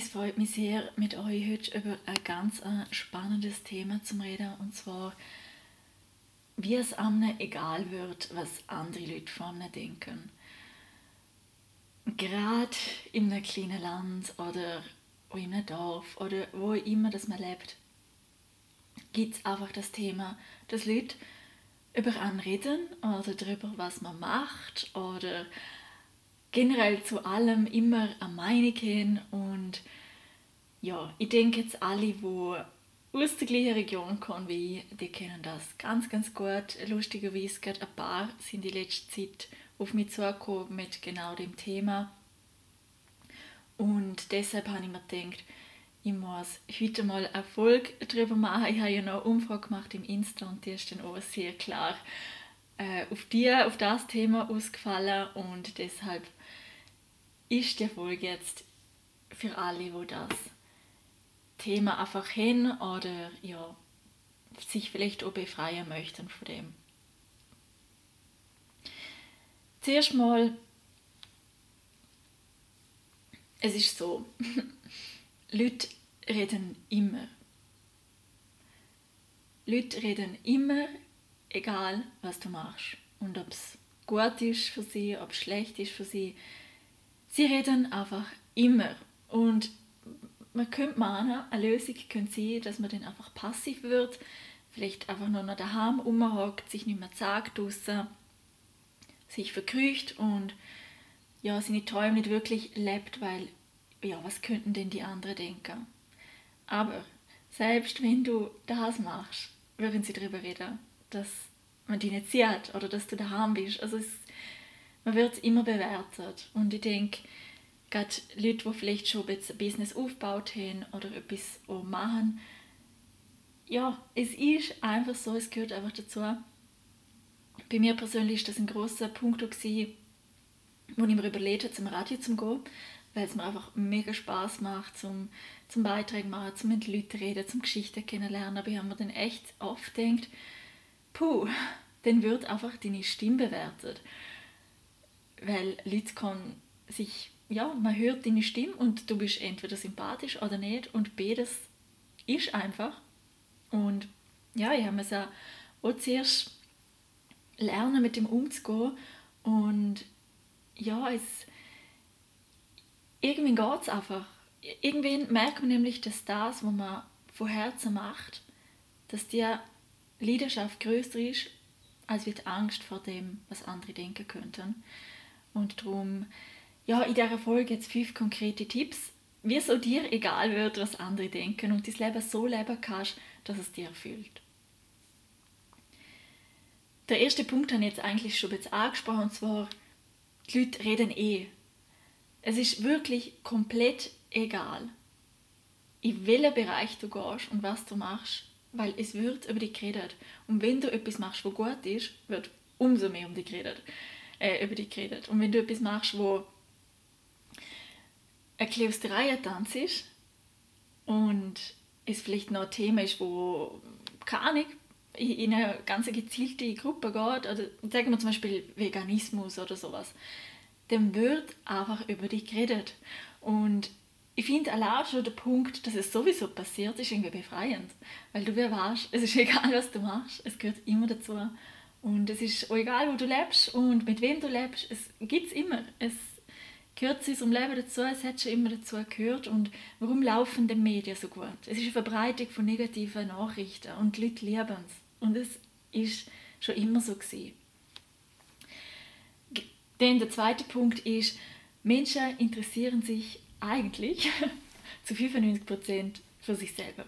Es freut mich sehr, mit euch heute über ein ganz äh, spannendes Thema zu reden, und zwar, wie es einem egal wird, was andere Leute von einem denken. Gerade in einem kleinen Land oder in einem Dorf oder wo immer das man lebt, gibt es einfach das Thema, dass Leute über einen reden oder darüber, was man macht oder generell zu allem immer eine Meinung haben und ja, ich denke jetzt alle, die aus der gleichen Region kommen wie ich, die kennen das ganz, ganz gut. Lustigerweise gerade ein paar sind die letzte Zeit auf mich zugekommen mit genau dem Thema. Und deshalb habe ich mir gedacht, ich muss heute mal Erfolg darüber machen. Ich habe ja noch eine Umfrage gemacht im Insta und die ist dann auch sehr klar äh, auf, die, auf das Thema ausgefallen und deshalb ist die Folge jetzt für alle, die das Thema einfach hin oder ja, sich vielleicht auch befreien möchten von dem. Zuerst mal, es ist so, Leute reden immer. Leute reden immer, egal was du machst. Und ob es gut ist für sie, ob es schlecht ist für sie. Sie reden einfach immer. Und man könnte meinen, eine Lösung könnte sein, dass man dann einfach passiv wird, vielleicht einfach nur noch daheim rumhockt, sich nicht mehr sagt draussen, sich verkrücht und ja, seine Träume nicht wirklich lebt, weil ja, was könnten denn die anderen denken? Aber selbst wenn du das machst, würden sie darüber reden, dass man dich nicht sieht oder dass du daheim bist. Also es, man wird immer bewertet und ich denke, gerade Leute, die vielleicht schon ein Business aufgebaut haben oder etwas auch machen. Ja, es ist einfach so, es gehört einfach dazu. Bei mir persönlich war das ein großer Punkt, gewesen, wo ich mir überlegt habe, zum Radio zu gehen, weil es mir einfach mega Spaß macht, zum, zum Beiträge machen, zum mit Leuten reden, zum Geschichten kennenlernen. Aber ich habe mir dann echt oft gedacht, puh, dann wird einfach deine Stimme bewertet. Weil Leute können sich ja, man hört deine Stimme und du bist entweder sympathisch oder nicht und beides ist einfach. Und ja, ich habe es auch zuerst lernen, mit dem umzugehen und ja, es irgendwie geht es einfach. Irgendwann merkt man nämlich, dass das, was man von Herzen macht, dass die Leidenschaft größer ist als die Angst vor dem, was andere denken könnten. Und darum ja, in dieser Folge jetzt fünf konkrete Tipps, wie es dir egal wird, was andere denken und dein Leben so leben kannst, dass es dir erfüllt. Der erste Punkt habe ich jetzt eigentlich schon jetzt angesprochen, und zwar, die Leute reden eh. Es ist wirklich komplett egal, in welchen Bereich du gehst und was du machst, weil es wird über dich geredet. Und wenn du etwas machst, was gut ist, wird umso mehr um dich geredet, äh, über dich geredet. Und wenn du etwas machst, wo ein bisschen Reihe tanzt und es vielleicht noch ein Thema ist, wo, keine in eine ganz gezielte Gruppe geht, oder sagen wir zum Beispiel Veganismus oder sowas, dann wird einfach über dich geredet. Und ich finde allein schon der Punkt, dass es sowieso passiert, ist irgendwie befreiend. Weil du weißt, es ist egal, was du machst, es gehört immer dazu. Und es ist auch egal, wo du lebst und mit wem du lebst, es gibt es immer. Es gehört zu unserem Leben dazu, es hat schon immer dazu gehört. Und warum laufen die Medien so gut? Es ist eine Verbreitung von negativen Nachrichten und die Leute lieben es. Und es ist schon immer so gewesen. Dann der zweite Punkt ist, Menschen interessieren sich eigentlich zu 95% für sich selber.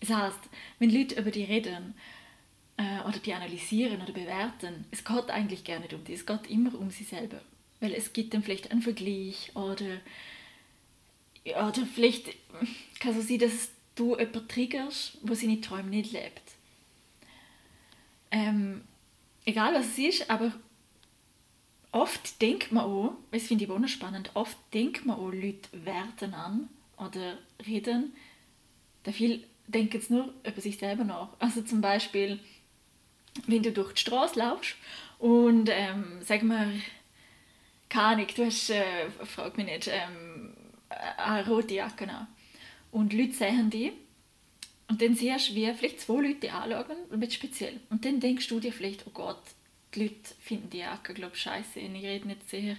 Das heißt, wenn Leute über die reden äh, oder die analysieren oder bewerten, es geht eigentlich gar nicht um die, es geht immer um sie selber. Weil es gibt dann vielleicht einen Vergleich oder oder vielleicht kann es so sein, dass du jemanden triggerst, der seine Träume nicht lebt. Ähm, egal was es ist, aber oft denkt man auch, das finde ich auch noch spannend, oft denkt man auch, Leute werden an oder reden. Da viel denken jetzt nur über sich selber nach. Also zum Beispiel, wenn du durch die Straße laufst und ähm, sag mal, keine Ahnung, du hast, äh, frag mich nicht, ähm, eine rote Jacke an. Und Leute sehen die und dann siehst du, wie vielleicht zwei Leute anschauen, bisschen speziell. Und dann denkst du dir vielleicht, oh Gott, die Leute finden die Jacke, glaube scheiße. Ich rede nicht sehr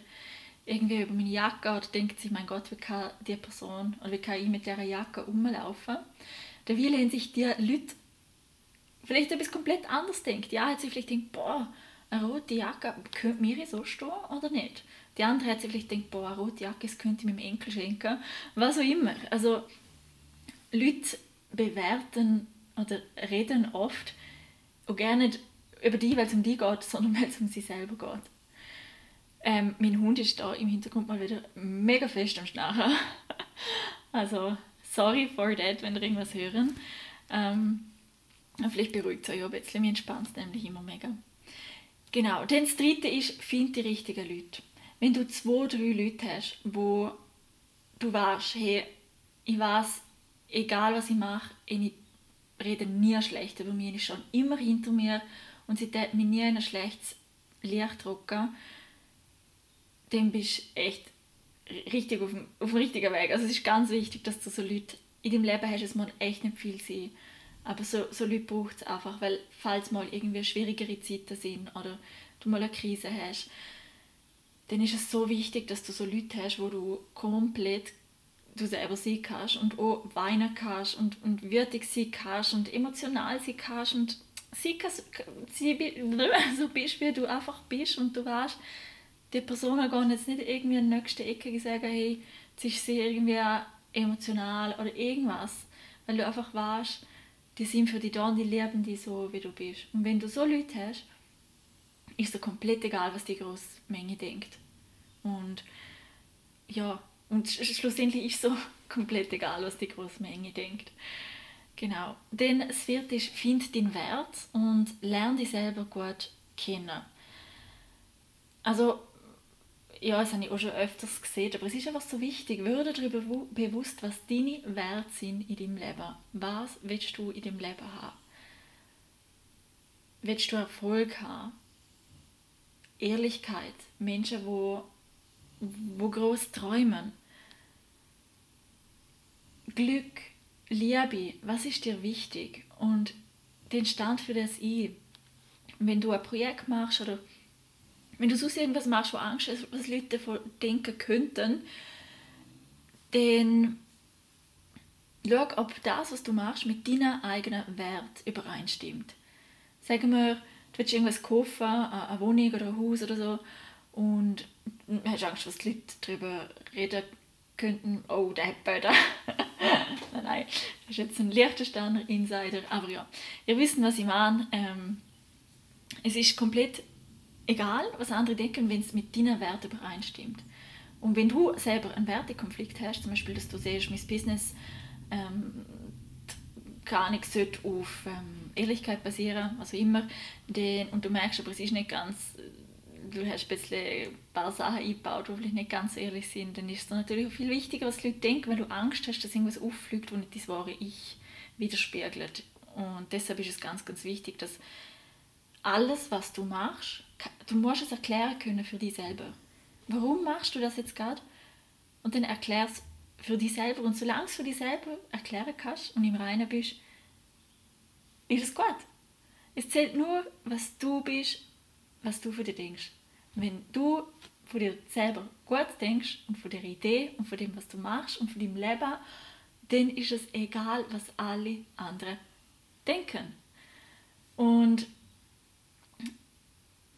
irgendwie über meine Jacke oder denkt sich, mein Gott, wie kann die Person oder wie kann ich mit dieser Jacke rumlaufen? Da will sich die Leute vielleicht etwas komplett anderes denkt. Ja, hat sie vielleicht gedacht, boah, eine rote Jacke, könnte mir so stehen oder nicht? Die andere hat sich vielleicht gedacht, boah, eine rote Jacke, das könnte ich meinem Enkel schenken. Was auch immer. Also, Leute bewerten oder reden oft auch gerne nicht über die, weil es um die geht, sondern weil es um sie selber geht. Ähm, mein Hund ist da im Hintergrund mal wieder mega fest am Schnarchen. also, sorry for that, wenn ihr irgendwas hören. Ähm, vielleicht beruhigt es euch ein bisschen, mir entspannt es nämlich immer mega. Genau, dann das dritte ist, find die richtigen Leute. Wenn du zwei, drei Leute hast, wo du weißt, hey, ich weiß, egal was ich mache, ich rede nie schlecht über mich, ich schon immer hinter mir und sie tät mir nie in ein schlechtes Licht drücken, dann bist du echt richtig auf dem, auf dem richtigen Weg. Also es ist ganz wichtig, dass du so Leute in deinem Leben hast, es muss echt nicht viel sein. Aber so, so Leute braucht es einfach, weil falls mal irgendwie schwierigere Zeiten sind oder du mal eine Krise hast, dann ist es so wichtig, dass du so Leute hast, wo du komplett du selber sein kannst und auch weinen kannst und, und würdig sein kannst und emotional sein kannst und sie, sie so bist, wie du einfach bist und du weißt, die Person gehen jetzt nicht irgendwie in die nächste Ecke und sagen, hey, jetzt ist sie irgendwie emotional oder irgendwas, weil du einfach weißt, die sind für dich da und die lieben dich so, wie du bist. Und wenn du so Leute hast, ist es komplett egal, was die große Menge denkt. Und ja, und schlussendlich ist so komplett egal, was die große Menge denkt. Genau. Denn das vierte ist, find den Wert und lerne dich selber gut kennen. Also, ja, das habe ich auch schon öfters gesehen, aber es ist einfach so wichtig, würde darüber bewusst, was deine Werte sind in deinem Leben. Was willst du in deinem Leben haben? Willst du Erfolg haben? Ehrlichkeit, Menschen, wo, wo groß träumen. Glück, Liebe, was ist dir wichtig? Und den Stand für das ich. Wenn du ein Projekt machst oder wenn du sonst irgendwas machst, wo Angst ist, was Leute davon denken könnten, dann schau, ob das, was du machst, mit deinem eigenen Wert übereinstimmt. Sagen wir, du willst irgendwas kaufen, eine Wohnung oder ein Haus oder so, und hast Angst, was die Leute darüber reden könnten. Oh, der hat Böder. nein, nein, das ist jetzt ein Liechtensteiner Insider, aber ja, ihr wisst, was ich meine. Ähm, es ist komplett egal, was andere denken, wenn es mit deinen Werten übereinstimmt. Und wenn du selber einen Wertekonflikt hast, zum Beispiel, dass du siehst, mein Business ähm, gar nicht sollte auf ähm, Ehrlichkeit basieren, also immer, den, und du merkst aber, es ist nicht ganz, du hast ein bisschen ein paar Sachen eingebaut, die vielleicht nicht ganz ehrlich sind, dann ist es natürlich auch viel wichtiger, was die Leute denken, weil du Angst hast, dass irgendwas auffliegt, wo nicht das wahre Ich widerspiegelt. Und deshalb ist es ganz, ganz wichtig, dass alles, was du machst, du musst es erklären können für dich selber. Warum machst du das jetzt gerade? Und dann erklär es für dich selber. Und solange du es für dich selber erklären kannst und im Reinen bist, ist es gut. Es zählt nur, was du bist, was du für dich denkst. wenn du von dir selber gut denkst und von der Idee und von dem, was du machst und von deinem Leben, dann ist es egal, was alle anderen denken. Und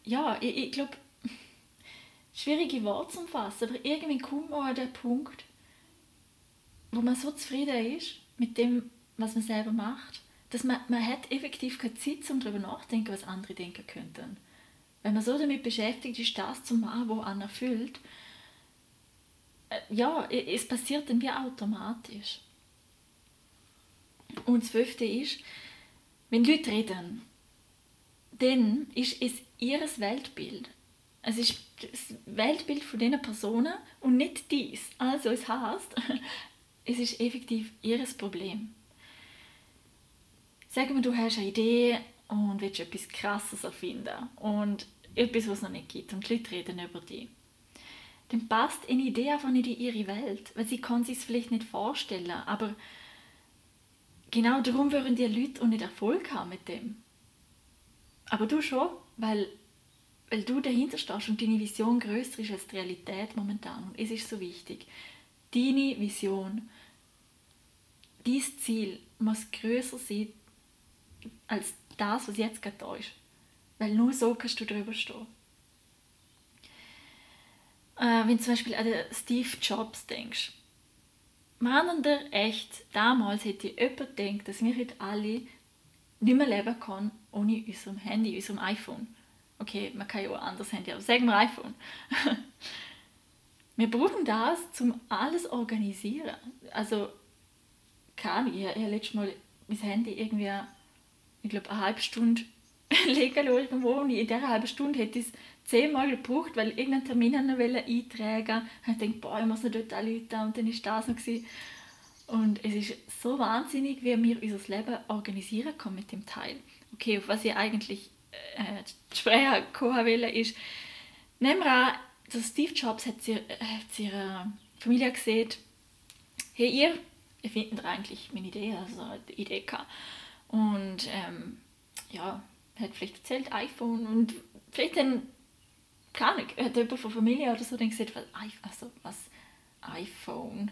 ja, ich, ich glaube, schwierige Worte zu fassen, aber irgendwie kommt man an den Punkt, wo man so zufrieden ist mit dem, was man selber macht, dass man, man hat effektiv keine Zeit, um darüber nachzudenken, was andere denken könnten. Wenn man so damit beschäftigt ist, das zu machen, was einen erfüllt, ja, es passiert dann wie automatisch. Und das fünfte ist, wenn Leute reden, dann ist es ihr Weltbild. Es ist das Weltbild von diesen Personen und nicht dies. Also es heißt, es ist effektiv ihr Problem. Sagen wir, du hast eine Idee und willst etwas Krasses erfinden und etwas, was es noch nicht gibt und die Leute reden über dich. Dann passt eine Idee einfach nicht in ihre Welt, weil sie kann sich es vielleicht nicht vorstellen, aber genau darum würden die Leute auch nicht Erfolg haben mit dem. Aber du schon, weil, weil du dahinter stehst und deine Vision größer ist als die Realität momentan. Und es ist so wichtig. Deine Vision, dieses Ziel muss größer sein als das, was jetzt gerade da ist. Weil nur so kannst du drüber stehen. Äh, wenn du zum Beispiel an Steve Jobs denkst. Meinen der echt, damals hätte jemand gedacht, dass wir heute alle nicht mehr leben können ohne unserem Handy, unserem iPhone. Okay, man kann ja auch ein anderes Handy, aber sagen wir iPhone. wir brauchen das, um alles organisieren. Also, kann ich, ich habe letztes Mal mein Handy irgendwie ich glaube, eine halbe Stunde legen lassen irgendwo und in dieser halben Stunde hätte ich es zehnmal gebraucht, weil ich irgendeinen Termin eintragen wollte. Ich dachte, boah, ich muss noch dort anrufen und dann war das noch. Gewesen. Und es ist so wahnsinnig, wie wir unser Leben organisieren können mit dem Teil. Okay, auf was ich eigentlich äh, sprechen wollte, ist, nehmen wir an, Steve Jobs hat, sie, hat ihre Familie gesehen, hey ihr, ihr findet eigentlich meine Idee, also eine Idee gehabt. Und ähm, ja, hat vielleicht erzählt, iPhone und vielleicht dann, keine Ahnung, hat jemand von Familie oder so dann gesagt, was, also, was iPhone,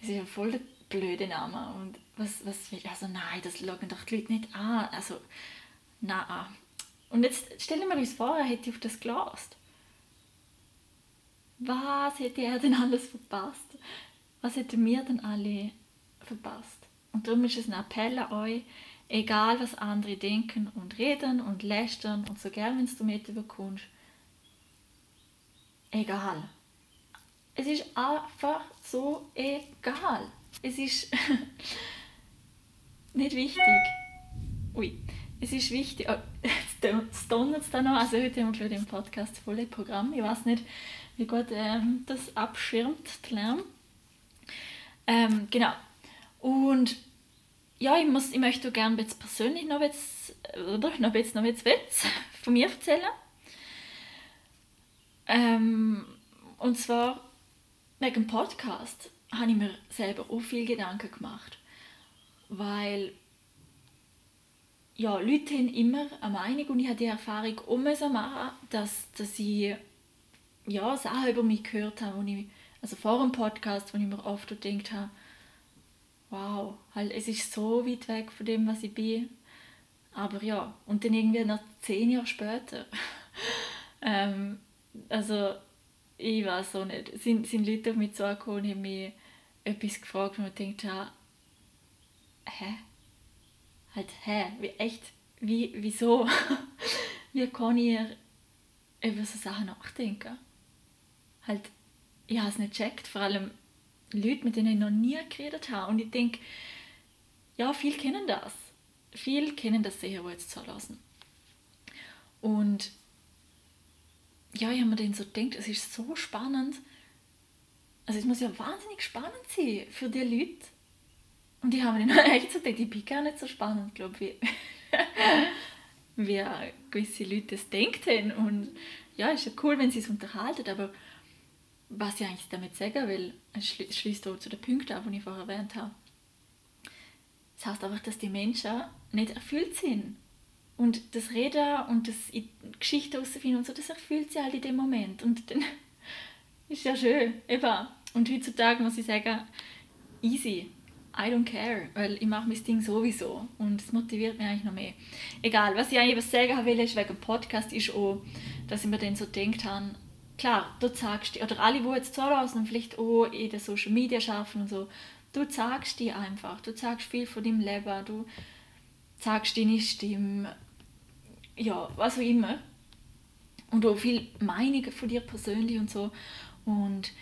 das ist ja voll der blöde Name. Und was, was will, also nein, das schauen doch die Leute nicht an, also, nein. Und jetzt stellen wir uns vor, er hätte auf das gelost. Was hätte er denn alles verpasst? Was hätten wir denn alle verpasst? Und darum ist es ein Appell an euch, Egal, was andere denken und reden und lästern und so gern, wenn du mit überkommst. Egal. Es ist einfach so egal. Es ist nicht wichtig. Ui, es ist wichtig. Oh, jetzt donnert es da noch. Also heute haben wir im Podcast volle Programm. Ich weiß nicht, wie gut ähm, das abschirmt, der Lärm. Ähm, genau. Und ja, ich, muss, ich möchte gerne jetzt persönlich noch Witz, oder noch Witz, noch Witz, Witz von mir erzählen. Ähm, und zwar wegen dem Podcast habe ich mir selber auch viel Gedanken gemacht. Weil ja, Leute haben immer eine Meinung und ich habe die Erfahrung auch machen, dass, dass ich ja, Sachen über mich gehört habe, wo ich, also vor dem Podcast, wo ich mir oft gedacht habe, wow, halt, es ist so weit weg von dem, was ich bin. Aber ja, und dann irgendwie noch zehn Jahre später. ähm, also, ich weiß auch nicht. Sind, sind Leute auf mich zugekommen und haben mich etwas gefragt, wo man denkt, ja, hä? Halt, hä? Wie, echt? Wie, wieso? wie kann ich über so Sachen nachdenken? Halt, ich habe es nicht gecheckt, vor allem Leute, mit denen ich noch nie geredet habe. Und ich denke, ja, viele kennen das. Viele kennen das sehr, wo jetzt zulassen. Und ja, ich habe mir dann so gedacht, es ist so spannend. Also es muss ja wahnsinnig spannend sein für die Leute. Und ich habe dann echt so gedacht, ich bin gar nicht so spannend, glaube ich, wie gewisse Leute das denken. Und ja, ist ja cool, wenn sie es unterhalten, aber was ich eigentlich damit sagen will, es schließt auch zu den Punkten an, die ich vorher erwähnt habe. Das heißt einfach, dass die Menschen nicht erfüllt sind. Und das Reden und das Geschichte herausfinden und so, das erfüllt sie halt in dem Moment. Und dann ist ja schön. Eben. Und heutzutage muss ich sagen, easy. I don't care, weil ich mache mein Ding sowieso und es motiviert mich eigentlich noch mehr. Egal, was ich eigentlich sagen will, ist wegen dem Podcast, ist auch, dass ich mir dann so gedacht habe, klar, du sagst, oder alle, die jetzt zuhören und vielleicht auch in den Social Media schaffen und so, du sagst dir einfach, du sagst viel von deinem Leben, du sagst deine Stimme, ja, was auch immer. Und auch viel Meinungen von dir persönlich und so. Und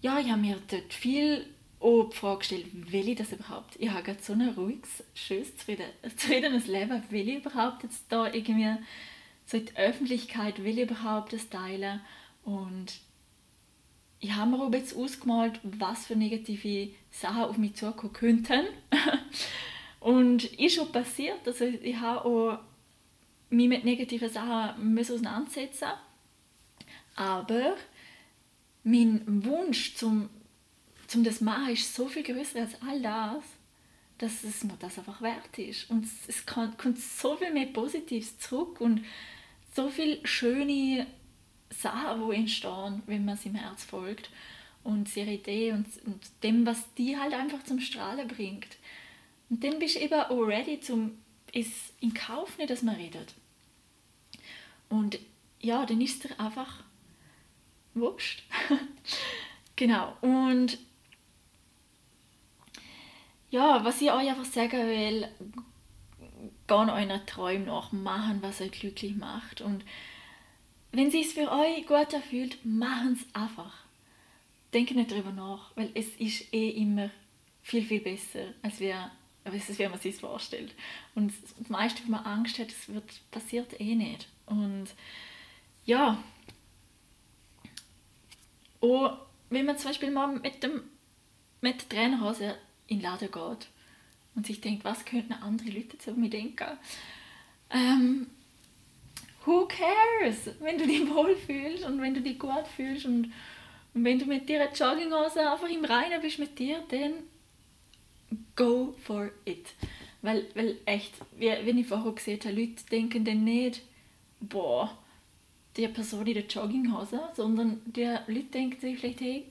ja, ich habe mir dort viel auch die Frage gestellt, will ich das überhaupt? Ich habe gerade so ein ruhiges, schönes, zufriedenes Leben. Will ich überhaupt jetzt da irgendwie so in die Öffentlichkeit, will ich überhaupt das teilen? Und ich habe mir auch jetzt ausgemalt, was für negative Sachen auf mich zukommen könnten. und ist schon passiert. Also ich habe auch mich mit negativen Sachen müssen auseinandersetzen Aber mein Wunsch zum, zum das machen ist so viel größer als all das, dass es mir das einfach wert ist. Und es kommt so viel mehr Positives zurück und so viele schöne Sachen, die entstehen, wenn man seinem Herz folgt und ihre Idee und, und dem, was die halt einfach zum Strahlen bringt. Und dann bist du eben auch ready, zum es in Kauf nehmen, dass man redet. Und ja, dann ist es einfach wurscht. genau. Und ja, was ich euch einfach sagen will, gehen euren Träumen nach, machen, was euch glücklich macht. Und wenn es für euch gut erfüllt, machen es einfach. Denkt nicht darüber nach, weil es ist eh immer viel, viel besser, als wir als wie man sich vorstellt. Und das meiste, wenn man Angst hat, das wird, passiert eh nicht. Und ja, auch wenn man zum Beispiel mal mit, dem, mit der Trainerhose in den Laden geht und sich denkt, was könnten andere Leute zu mir denken, ähm, who cares, wenn du dich wohlfühlst und wenn du dich gut fühlst und, und wenn du mit dir Jogginghose einfach im Reinen bist mit dir, dann go for it. Weil, weil echt, wie, wie ich vorher gesehen habe, Leute denken dann nicht, boah, die Person in der Jogginghose, sondern die Leute denken sich vielleicht, hey,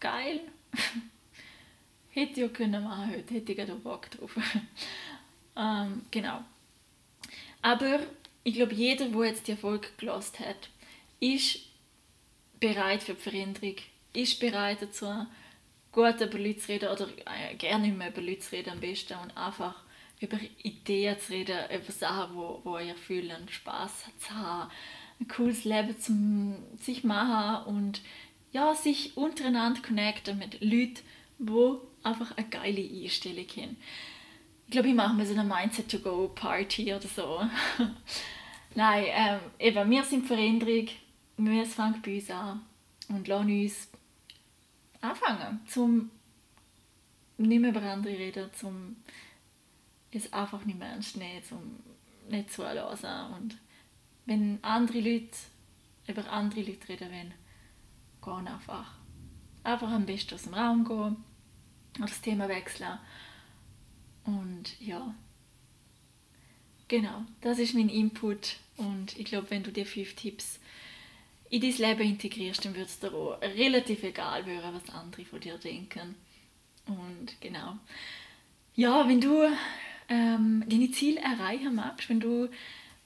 geil, hätte ich ja können machen heute, hätte ich auch Bock drauf. ähm, genau. Aber ich glaube, jeder, der jetzt die Erfolg gelost hat, ist bereit für die Veränderung, ist bereit dazu, gut über Leute zu reden oder äh, gerne immer über Leute zu reden am besten und einfach über Ideen zu reden, über Sachen, wo, wo ihr fühlen, Spaß zu haben, ein cooles Leben zum sich machen und ja, sich untereinander connecten mit Leuten, wo einfach eine geile Einstellung haben. Ich glaube, ich mache mir so eine Mindset-to-go-Party oder so. Nein, ähm, eben, wir sind Veränderung, wir fangen bei uns an und lassen uns anfangen, zum nicht mehr über andere reden, zum es einfach nicht mehr ernst nehmen, zum nicht zuhören. Und wenn andere Leute über andere Leute reden wollen, gehen einfach. Einfach am besten aus dem Raum gehen oder das Thema wechseln. Und ja, genau, das ist mein Input. Und ich glaube, wenn du dir fünf Tipps in dein Leben integrierst, dann wird es dir auch relativ egal werden, was andere von dir denken. Und genau. Ja, wenn du ähm, deine Ziele erreichen magst, wenn du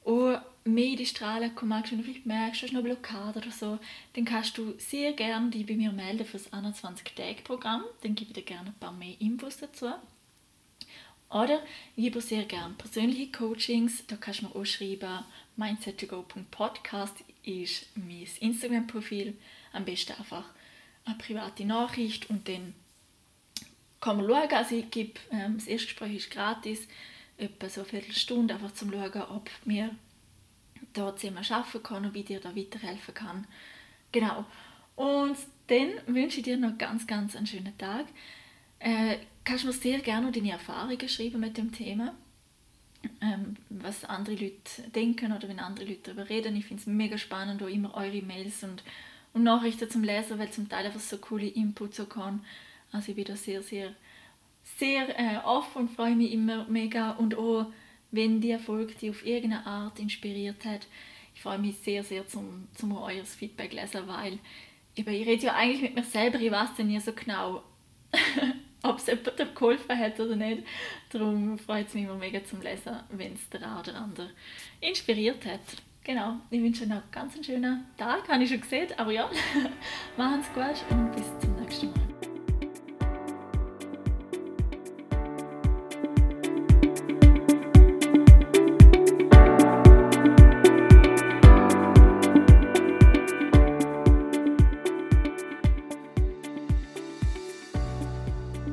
auch mehr in die Strahlen wenn du vielleicht merkst, du hast noch Blockade oder so, dann kannst du sehr gerne dich bei mir melden für das 21-Tage-Programm. Dann gebe ich dir gerne ein paar mehr Infos dazu. Oder ich gebe sehr gerne persönliche Coachings. Da kannst du mir auch schreiben, mindset2go.podcast ist mein Instagram-Profil. Am besten einfach eine private Nachricht und dann kann man schauen. Also ich gebe, ähm, das erste Gespräch ist gratis, etwa so eine Viertelstunde, einfach zum schauen, ob mir da zusammen arbeiten kann und wie dir da weiterhelfen kann. Genau. Und dann wünsche ich dir noch ganz, ganz einen schönen Tag. Äh, kannst du mir sehr gerne deine Erfahrungen schreiben mit dem Thema ähm, was andere Leute denken oder wenn andere Leute darüber reden. Ich finde es mega spannend, auch immer eure Mails und, und Nachrichten zum Lesen, weil zum Teil einfach so coole Inputs so kann. Also ich bin da sehr, sehr, sehr äh, offen und freue mich immer mega und auch, wenn die Erfolg die auf irgendeine Art inspiriert hat. Ich freue mich sehr, sehr zum, zum euer Feedback lesen, weil ich rede ja eigentlich mit mir selber, ich weiß ja nie so genau, ob es jemandem geholfen hat oder nicht. Darum freut es mich immer mega zum Lesen, wenn es der oder andere inspiriert hat. Genau, ich wünsche noch einen ganz schönen Tag, habe ich schon gesehen, aber ja, machen es gut und bis zum nächsten Mal.